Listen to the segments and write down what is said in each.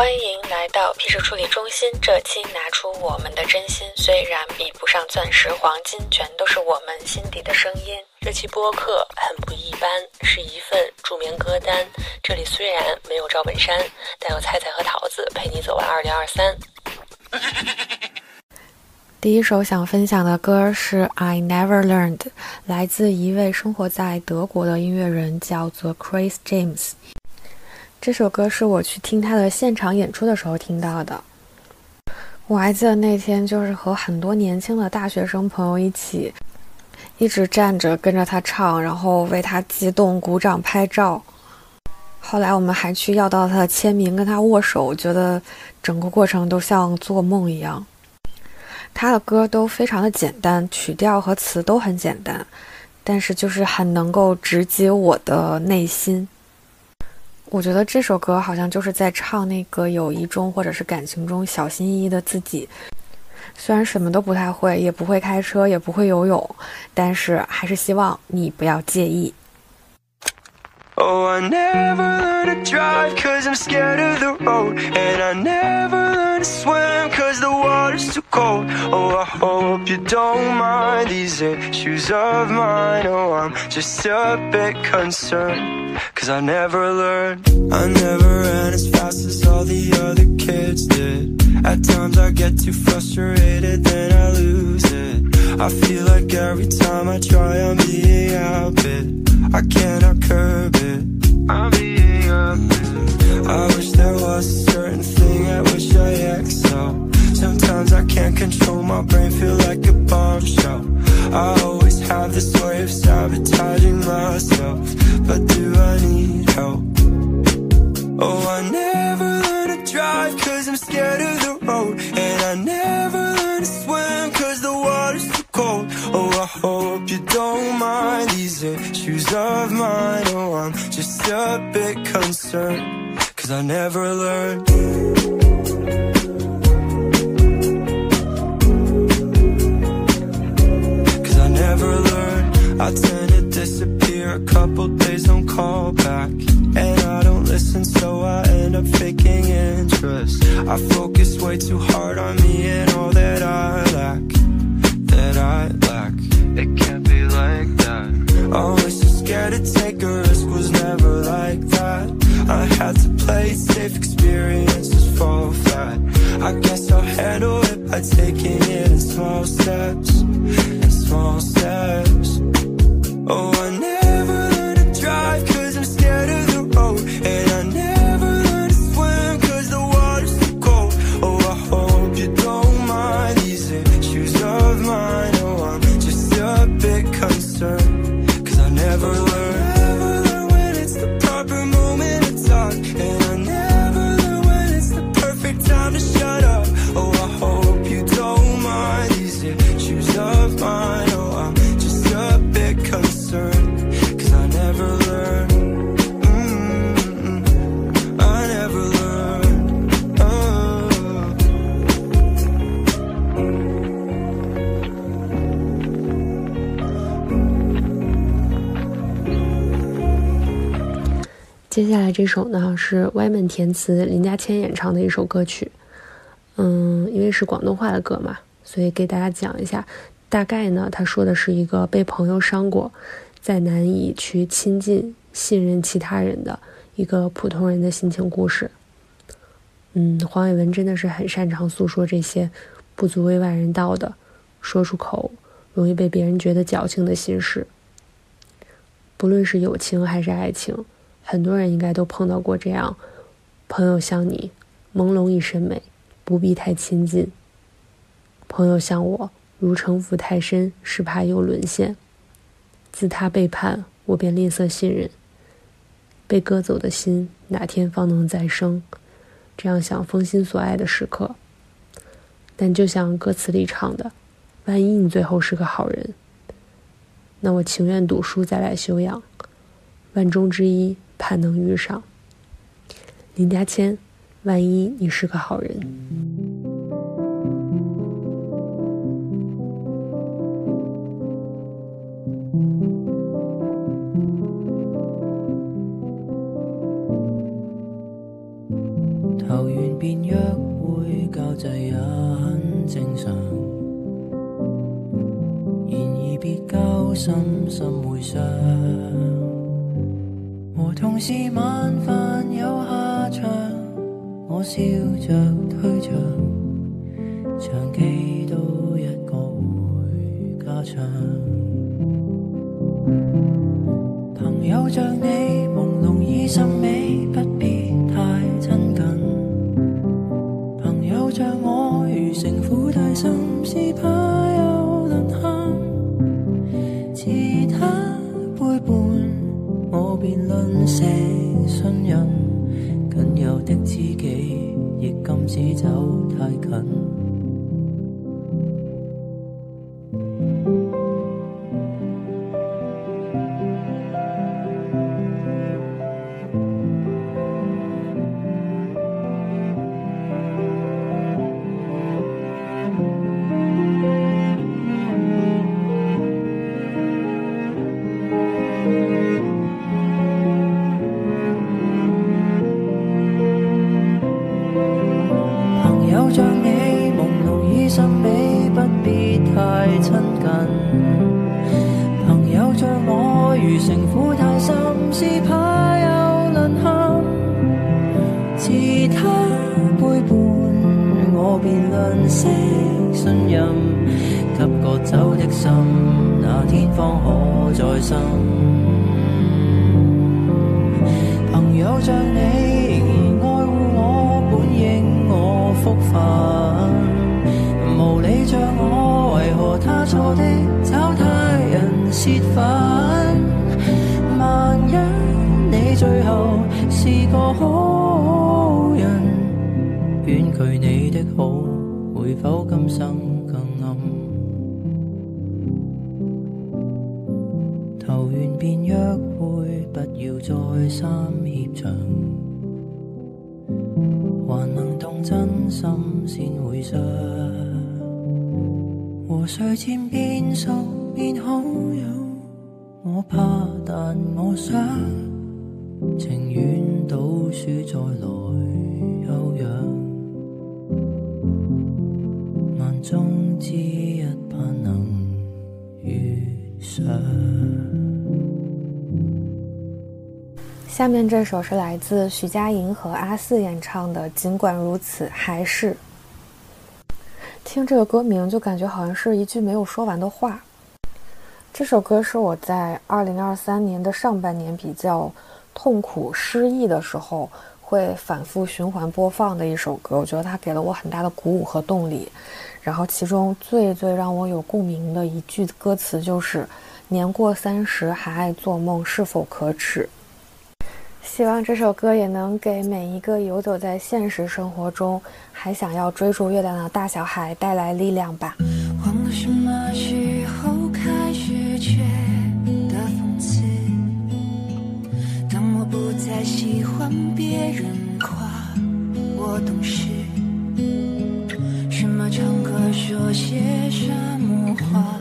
欢迎来到 P 值处理中心。这期拿出我们的真心，虽然比不上钻石、黄金，全都是我们心底的声音。这期播客很不一般，是一份助眠歌单。这里虽然没有赵本山，但有菜菜和桃子陪你走完二零二三。第一首想分享的歌是《I Never Learned》，来自一位生活在德国的音乐人，叫做 Chris James。这首歌是我去听他的现场演出的时候听到的。我还记得那天就是和很多年轻的大学生朋友一起，一直站着跟着他唱，然后为他激动、鼓掌、拍照。后来我们还去要到他的签名，跟他握手，觉得整个过程都像做梦一样。他的歌都非常的简单，曲调和词都很简单，但是就是很能够直击我的内心。我觉得这首歌好像就是在唱那个友谊中或者是感情中小心翼翼的自己。虽然什么都不太会，也不会开车，也不会游泳，但是还是希望你不要介意。Oh, I never learned to drive cause I'm scared of the road. And I never learned to swim cold. Oh, I hope you don't mind these issues of mine. Oh, I'm just a bit concerned cause I never learned. I never ran as fast as all the other kids did. At times I get too frustrated, then I lose it. I feel like every time I try, I'm being outbid. I cannot curb it. I'm being outbid. I wish there was a certain thing I wish I excel. Sometimes I can't control my brain, feel like a bombshell. I always have this way of sabotaging myself. But do I need help? Oh, I never learned to drive cause I'm scared of the road. And I never learned to swim cause the water's too cold. Oh, I hope you don't mind these issues of mine. Oh, I'm just a bit concerned. Cause I never learned. I tend to disappear a couple days on call back. And I don't listen, so I end up faking interest. I focus way too hard on me and all that I lack. That I lack. It can't be like that. Always so scared to take a risk, was never like that. I had to play safe, experiences fall flat. I guess I'll handle it by taking it in small steps. In small steps. Oh, I 接下来这首呢是歪门填词，林家谦演唱的一首歌曲。嗯，因为是广东话的歌嘛，所以给大家讲一下。大概呢，他说的是一个被朋友伤过，再难以去亲近、信任其他人的一个普通人的心情故事。嗯，黄伟文真的是很擅长诉说这些不足为外人道的，说出口容易被别人觉得矫情的心事。不论是友情还是爱情。很多人应该都碰到过这样，朋友像你，朦胧一身美，不必太亲近。朋友像我，如城府太深，是怕又沦陷。自他背叛，我便吝啬信任。被割走的心，哪天方能再生？这样想封心所爱的时刻。但就像歌词里唱的，万一你最后是个好人，那我情愿赌输再来修养。万中之一。盼能遇上林家谦，万一你是个好人。不要再三怯场，还能动真心先会想。和睡前变熟变好友，我怕但我想，情愿赌输再来休养，万中之。下面这首是来自徐佳莹和阿四演唱的《尽管如此还是》。听这个歌名就感觉好像是一句没有说完的话。这首歌是我在二零二三年的上半年比较痛苦失意的时候会反复循环播放的一首歌。我觉得它给了我很大的鼓舞和动力。然后其中最最让我有共鸣的一句歌词就是“年过三十还爱做梦，是否可耻？”希望这首歌也能给每一个游走在现实生活中还想要追逐月亮的大小孩带来力量吧。忘了什么时候开始觉得讽刺？当我不再喜欢别人夸我懂事，什么场合说些什么话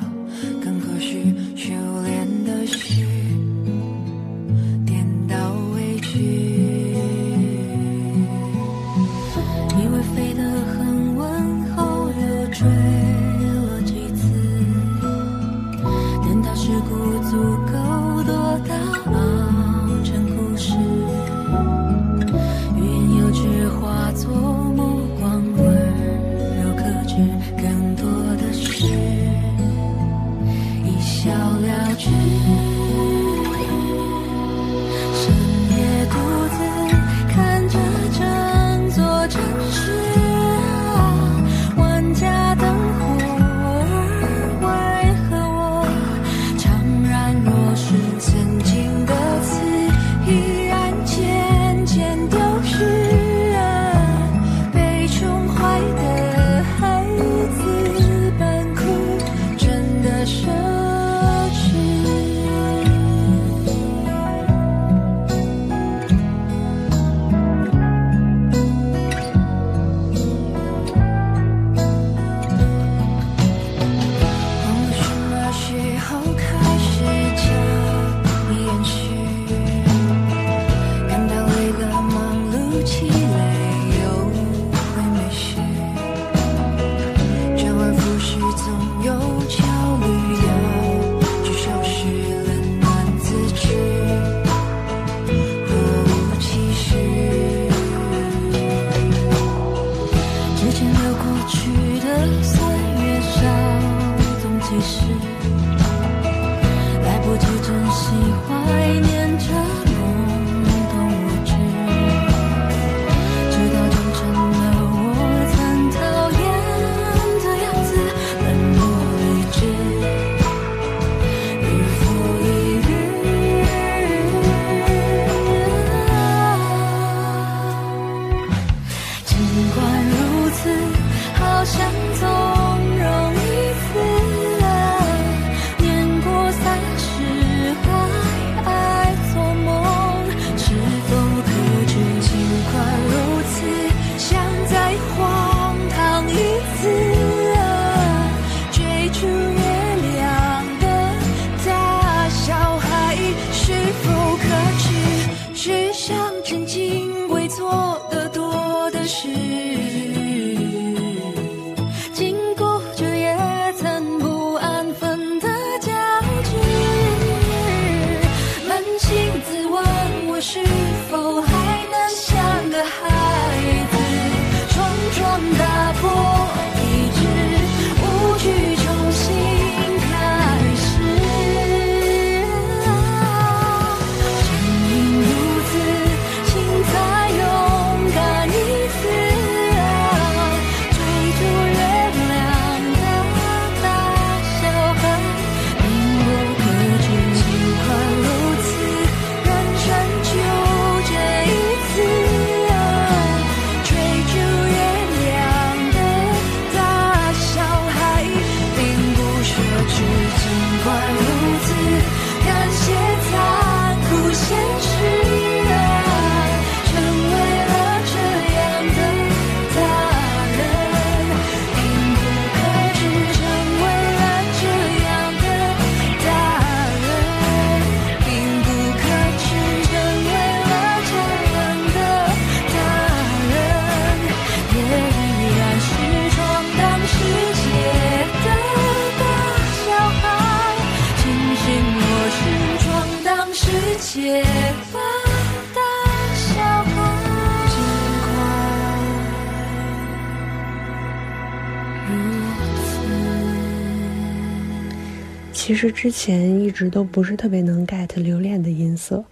实之前一直都不是特别能 get 留恋的音色，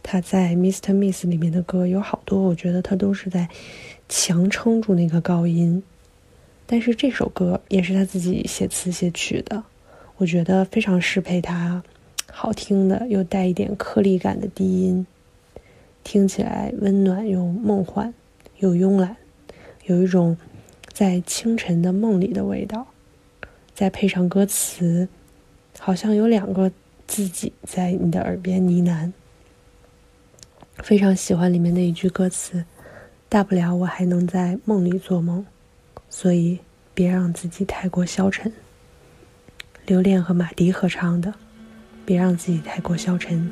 他在 Mr. Miss 里面的歌有好多，我觉得他都是在强撑住那个高音。但是这首歌也是他自己写词写曲的，我觉得非常适配他好听的又带一点颗粒感的低音，听起来温暖又梦幻又慵懒，有一种在清晨的梦里的味道。再配上歌词，好像有两个自己在你的耳边呢喃。非常喜欢里面的一句歌词：“大不了我还能在梦里做梦，所以别让自己太过消沉。”留恋和马迪合唱的，“别让自己太过消沉。”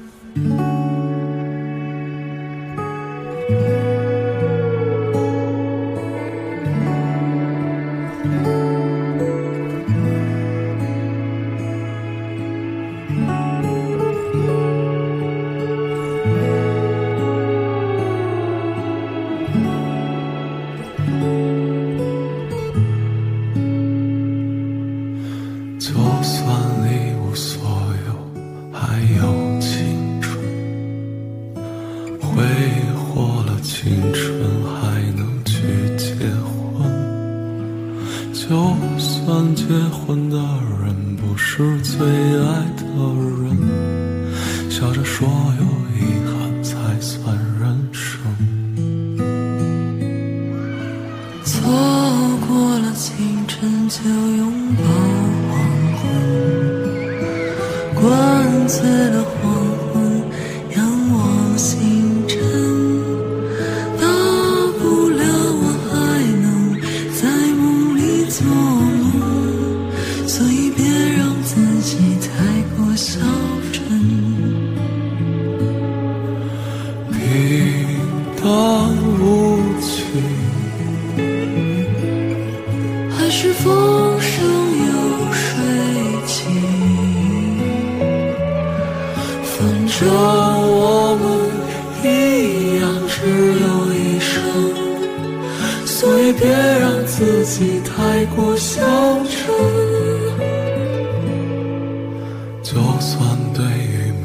挥霍了青春还能去结婚。就算结婚的人不是最爱的人，算对与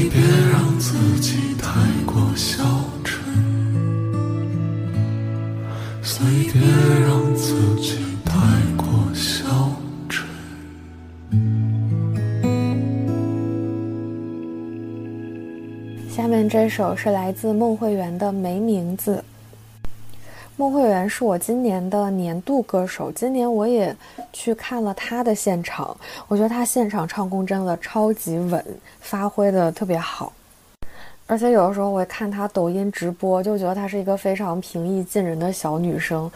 所以别让自己太过消沉，所以别让自己太过消沉。下面这首是来自孟慧圆的《没名字》。孟慧圆是我今年的年度歌手，今年我也去看了她的现场，我觉得她现场唱功真的超级稳，发挥的特别好。而且有的时候我会看她抖音直播，就觉得她是一个非常平易近人的小女生。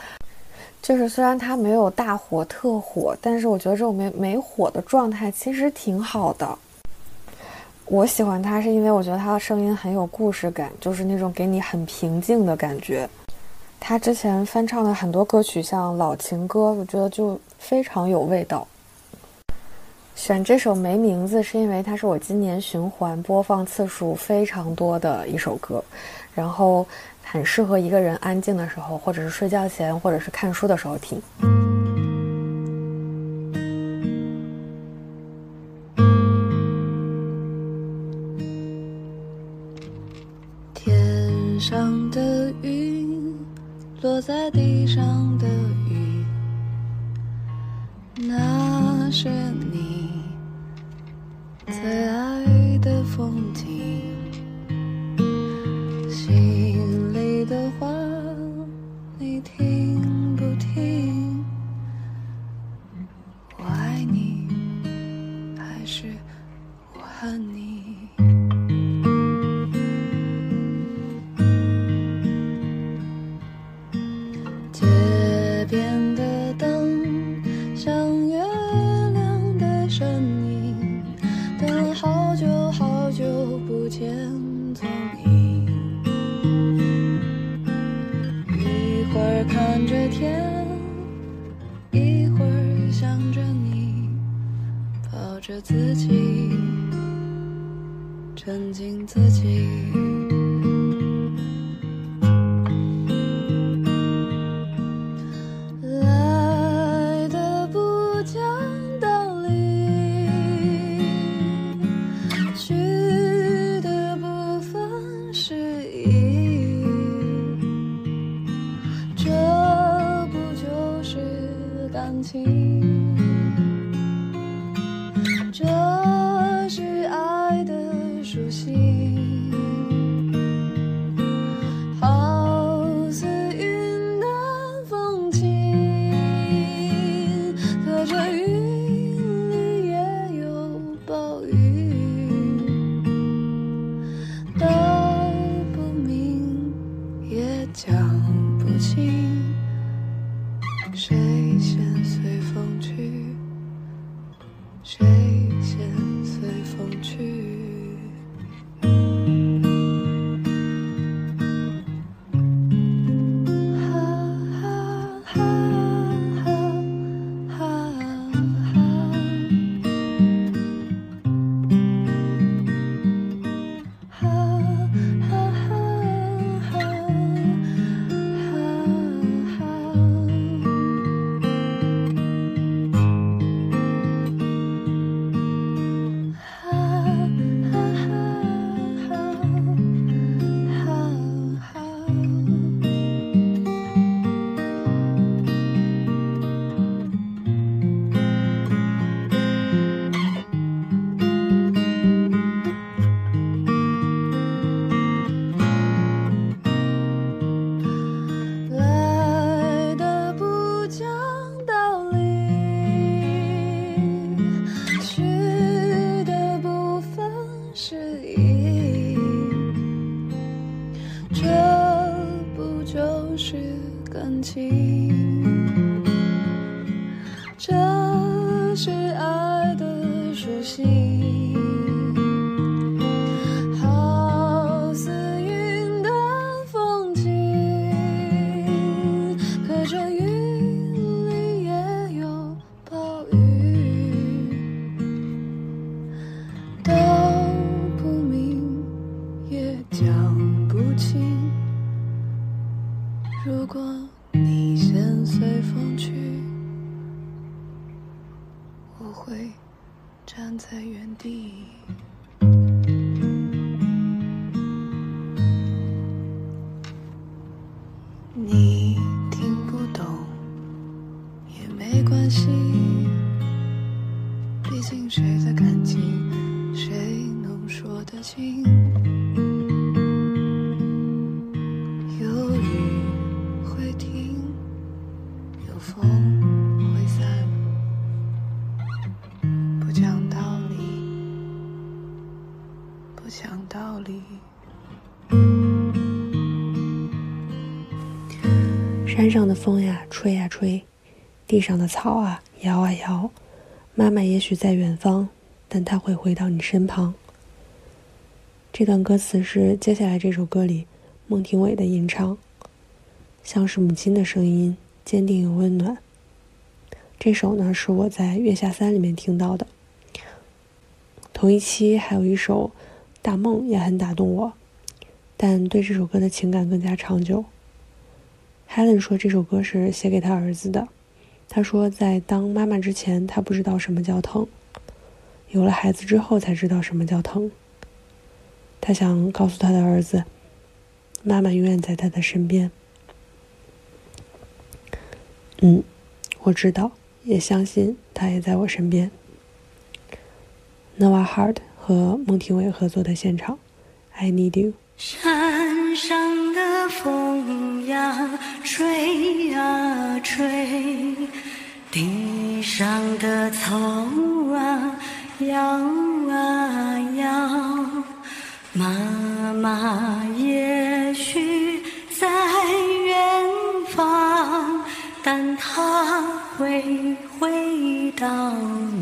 就是虽然她没有大火特火，但是我觉得这种没没火的状态其实挺好的。我喜欢她是因为我觉得她的声音很有故事感，就是那种给你很平静的感觉。他之前翻唱的很多歌曲，像老情歌，我觉得就非常有味道。选这首没名字是因为它是我今年循环播放次数非常多的一首歌，然后很适合一个人安静的时候，或者是睡觉前，或者是看书的时候听。落在地上的风呀，吹呀吹；地上的草啊，摇啊摇。妈妈也许在远方，但她会回到你身旁。这段歌词是接下来这首歌里孟庭苇的吟唱，像是母亲的声音，坚定又温暖。这首呢是我在《月下三》里面听到的。同一期还有一首《大梦》也很打动我，但对这首歌的情感更加长久。Helen 说这首歌是写给他儿子的。他说，在当妈妈之前，他不知道什么叫疼；有了孩子之后，才知道什么叫疼。他想告诉他的儿子，妈妈永远在他的身边。嗯，我知道，也相信他也在我身边。Noah Hart 和孟庭苇合作的现场，《I Need You》。山上的风呀，吹呀吹；地上的草啊，摇啊摇。妈妈也许在远方，但她会回到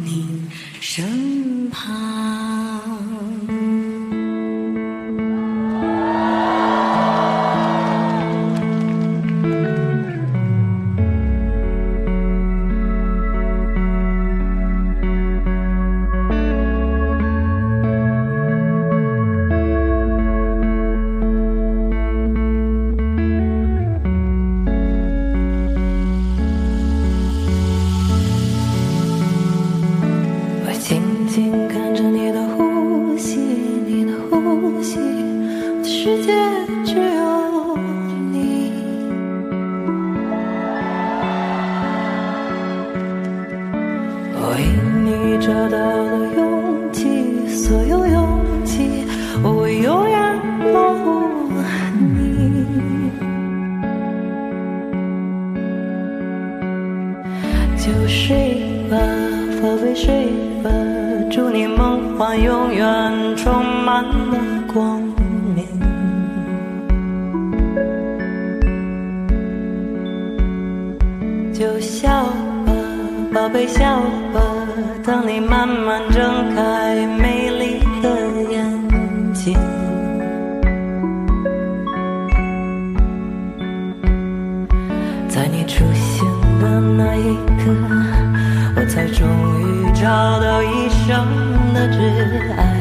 你身旁。出现的那一刻，我才终于找到一生的挚爱，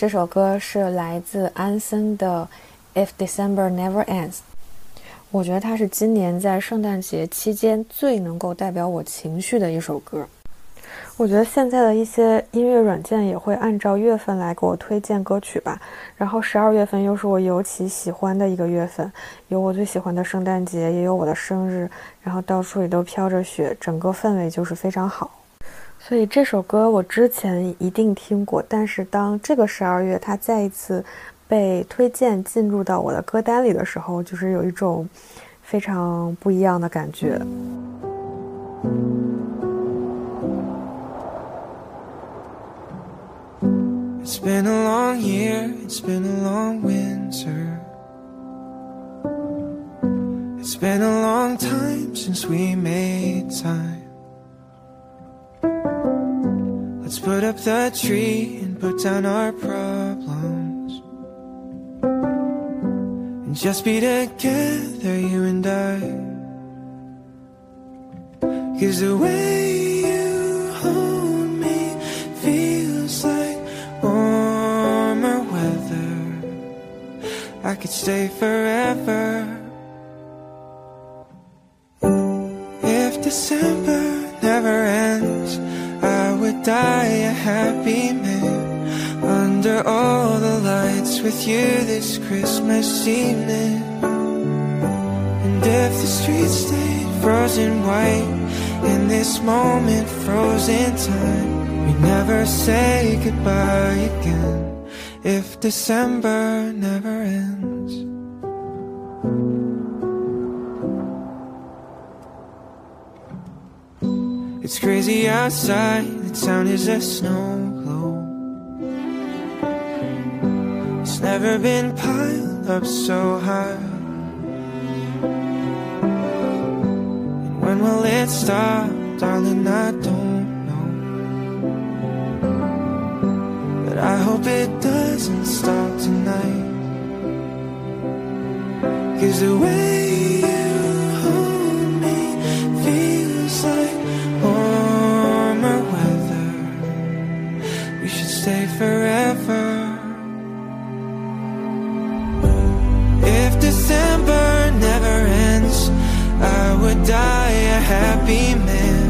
这首歌是来自安森的《If December Never Ends》，我觉得它是今年在圣诞节期间最能够代表我情绪的一首歌。我觉得现在的一些音乐软件也会按照月份来给我推荐歌曲吧。然后十二月份又是我尤其喜欢的一个月份，有我最喜欢的圣诞节，也有我的生日，然后到处也都飘着雪，整个氛围就是非常好。所以这首歌我之前一定听过，但是当这个十二月它再一次被推荐进入到我的歌单里的时候，就是有一种非常不一样的感觉。It's been a long year, it's been a long winter. It's been a long time since we made time. Up the tree and put down our problems. And just be together, you and I. Cause the way you hold me feels like warmer weather. I could stay forever. If December never ends, I would die happy man under all the lights with you this Christmas evening. And if the streets stayed frozen white in this moment, frozen time, we never say goodbye again. If December never ends. Crazy outside, the town is a snow globe. It's never been piled up so high. And when will it stop, darling? I don't know. But I hope it doesn't stop tonight. Cause the way stay forever. If December never ends, I would die a happy man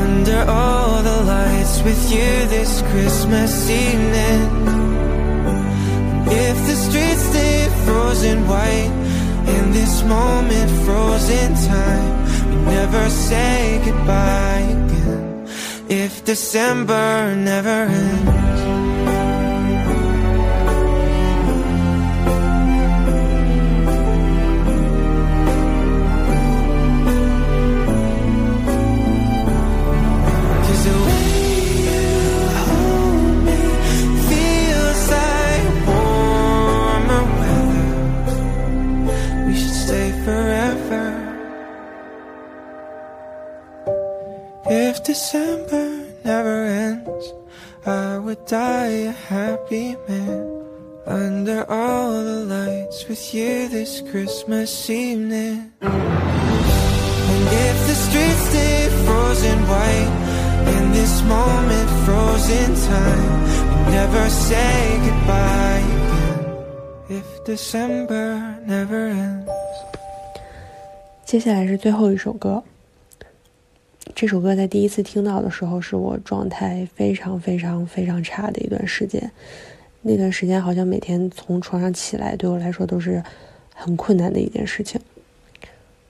under all the lights with you this Christmas evening. If the streets stay frozen white in this moment, frozen time, we never say goodbye again. If December never ends. December never ends, I would die a happy man. Under all the lights with you this Christmas evening. And if the streets stay frozen white in this moment, frozen time, we never say goodbye again. If December never ends. 接下来是最后一首歌。 这首歌在第一次听到的时候，是我状态非常非常非常差的一段时间。那段时间好像每天从床上起来，对我来说都是很困难的一件事情。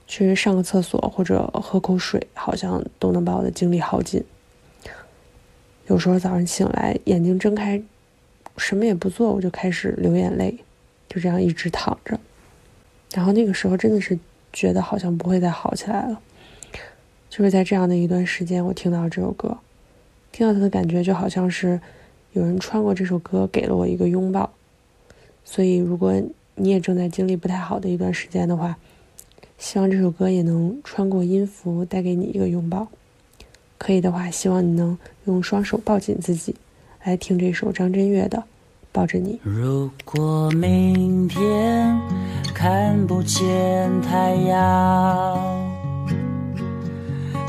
去上个厕所或者喝口水，好像都能把我的精力耗尽。有时候早上醒来，眼睛睁开，什么也不做，我就开始流眼泪，就这样一直躺着。然后那个时候真的是觉得好像不会再好起来了。就是在这样的一段时间，我听到这首歌，听到它的感觉就好像是有人穿过这首歌给了我一个拥抱。所以，如果你也正在经历不太好的一段时间的话，希望这首歌也能穿过音符带给你一个拥抱。可以的话，希望你能用双手抱紧自己，来听这首张震岳的《抱着你》。如果明天看不见太阳，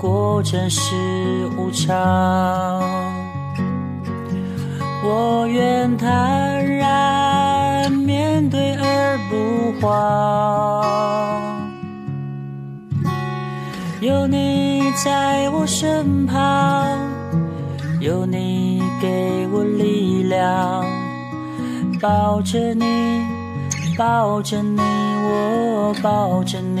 过真是无常，我愿坦然面对而不慌。有你在我身旁，有你给我力量，抱着你，抱着你，我抱着你。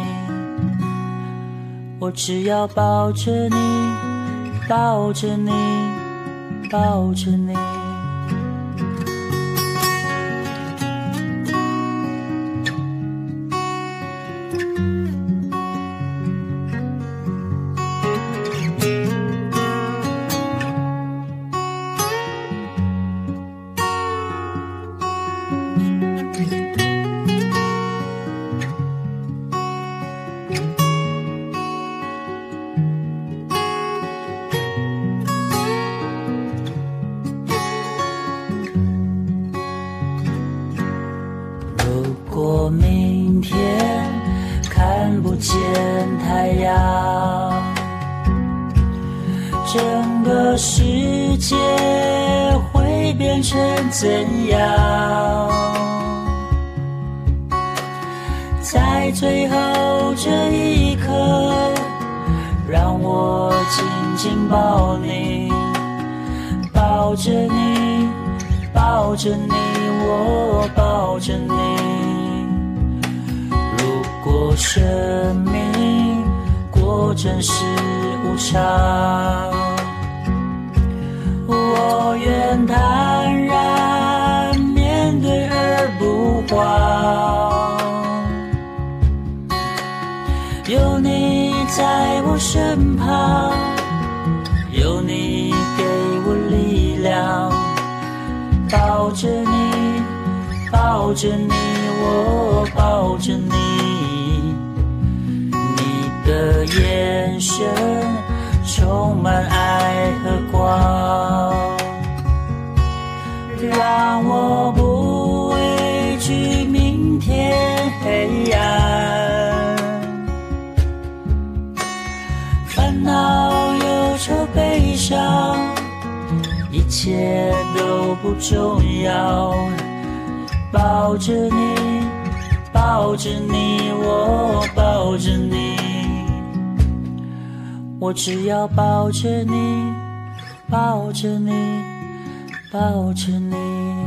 我只要抱着你，抱着你，抱着你。坦然面对而不慌。有你在我身旁，有你给我力量，抱着你，抱着你，我抱着你，你的眼神充满爱和光，让我不畏惧明天黑暗。烦恼、忧愁、悲伤，一切都不重要。抱着你，抱着你，我抱着你，我只要抱着你，抱着你，抱着你。